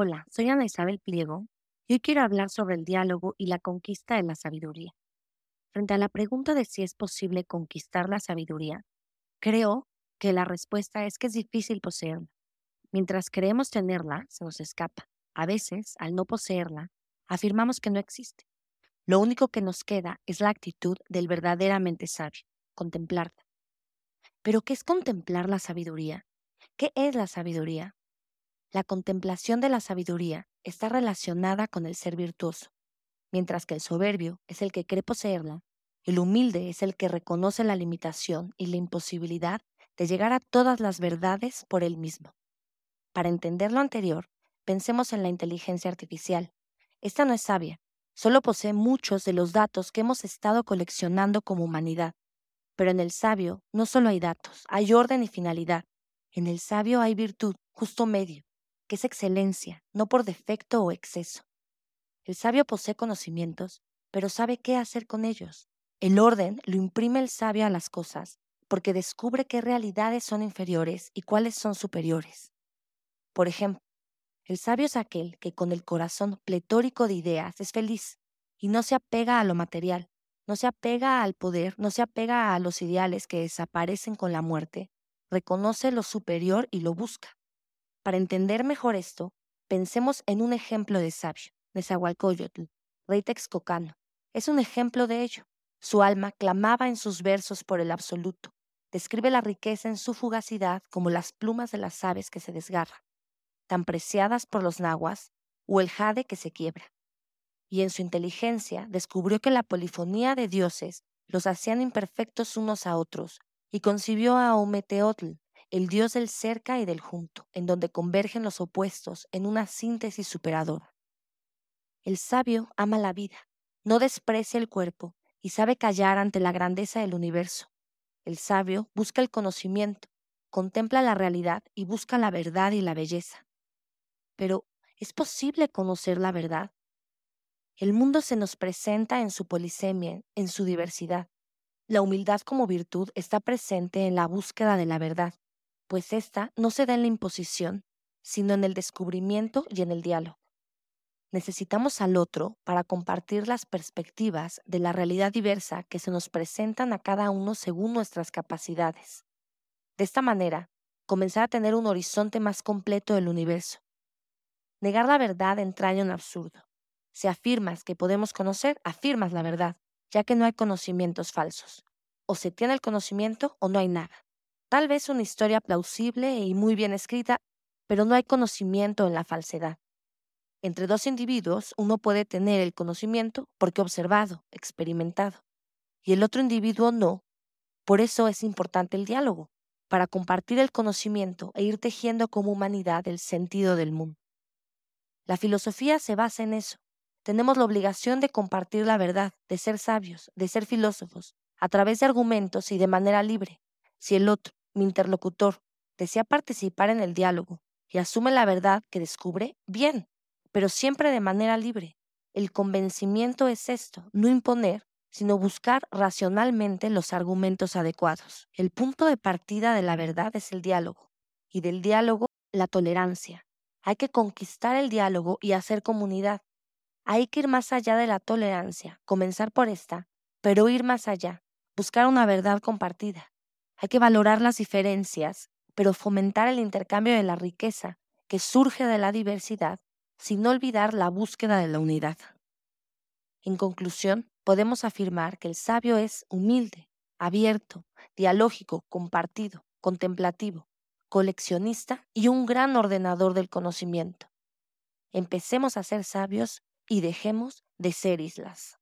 Hola, soy Ana Isabel Pliego y hoy quiero hablar sobre el diálogo y la conquista de la sabiduría. Frente a la pregunta de si es posible conquistar la sabiduría, creo que la respuesta es que es difícil poseerla. Mientras creemos tenerla, se nos escapa. A veces, al no poseerla, afirmamos que no existe. Lo único que nos queda es la actitud del verdaderamente sabio, contemplarla. Pero, ¿qué es contemplar la sabiduría? ¿Qué es la sabiduría? La contemplación de la sabiduría está relacionada con el ser virtuoso, mientras que el soberbio es el que cree poseerla, el humilde es el que reconoce la limitación y la imposibilidad de llegar a todas las verdades por él mismo. Para entender lo anterior, pensemos en la inteligencia artificial. Esta no es sabia, solo posee muchos de los datos que hemos estado coleccionando como humanidad. Pero en el sabio no solo hay datos, hay orden y finalidad. En el sabio hay virtud, justo medio, que es excelencia, no por defecto o exceso. El sabio posee conocimientos, pero sabe qué hacer con ellos. El orden lo imprime el sabio a las cosas, porque descubre qué realidades son inferiores y cuáles son superiores. Por ejemplo, el sabio es aquel que con el corazón pletórico de ideas es feliz y no se apega a lo material, no se apega al poder, no se apega a los ideales que desaparecen con la muerte, reconoce lo superior y lo busca. Para entender mejor esto, pensemos en un ejemplo de sabio, Nezahualcóyotl, rey texcocano. Es un ejemplo de ello. Su alma clamaba en sus versos por el absoluto. Describe la riqueza en su fugacidad como las plumas de las aves que se desgarran, tan preciadas por los nahuas, o el jade que se quiebra. Y en su inteligencia descubrió que la polifonía de dioses los hacían imperfectos unos a otros, y concibió a Ometeotl, el Dios del cerca y del junto, en donde convergen los opuestos en una síntesis superadora. El sabio ama la vida, no desprecia el cuerpo y sabe callar ante la grandeza del universo. El sabio busca el conocimiento, contempla la realidad y busca la verdad y la belleza. Pero, ¿es posible conocer la verdad? El mundo se nos presenta en su polisemia, en su diversidad. La humildad como virtud está presente en la búsqueda de la verdad pues esta no se da en la imposición, sino en el descubrimiento y en el diálogo. Necesitamos al otro para compartir las perspectivas de la realidad diversa que se nos presentan a cada uno según nuestras capacidades. De esta manera, comenzar a tener un horizonte más completo del universo. Negar la verdad entraña un absurdo. Si afirmas que podemos conocer, afirmas la verdad, ya que no hay conocimientos falsos. O se tiene el conocimiento o no hay nada. Tal vez una historia plausible y muy bien escrita, pero no hay conocimiento en la falsedad. Entre dos individuos, uno puede tener el conocimiento porque observado, experimentado, y el otro individuo no. Por eso es importante el diálogo, para compartir el conocimiento e ir tejiendo como humanidad el sentido del mundo. La filosofía se basa en eso. Tenemos la obligación de compartir la verdad, de ser sabios, de ser filósofos, a través de argumentos y de manera libre. Si el otro, mi interlocutor desea participar en el diálogo y asume la verdad que descubre, bien, pero siempre de manera libre. El convencimiento es esto, no imponer, sino buscar racionalmente los argumentos adecuados. El punto de partida de la verdad es el diálogo, y del diálogo la tolerancia. Hay que conquistar el diálogo y hacer comunidad. Hay que ir más allá de la tolerancia, comenzar por esta, pero ir más allá, buscar una verdad compartida. Hay que valorar las diferencias, pero fomentar el intercambio de la riqueza que surge de la diversidad, sin olvidar la búsqueda de la unidad. En conclusión, podemos afirmar que el sabio es humilde, abierto, dialógico, compartido, contemplativo, coleccionista y un gran ordenador del conocimiento. Empecemos a ser sabios y dejemos de ser islas.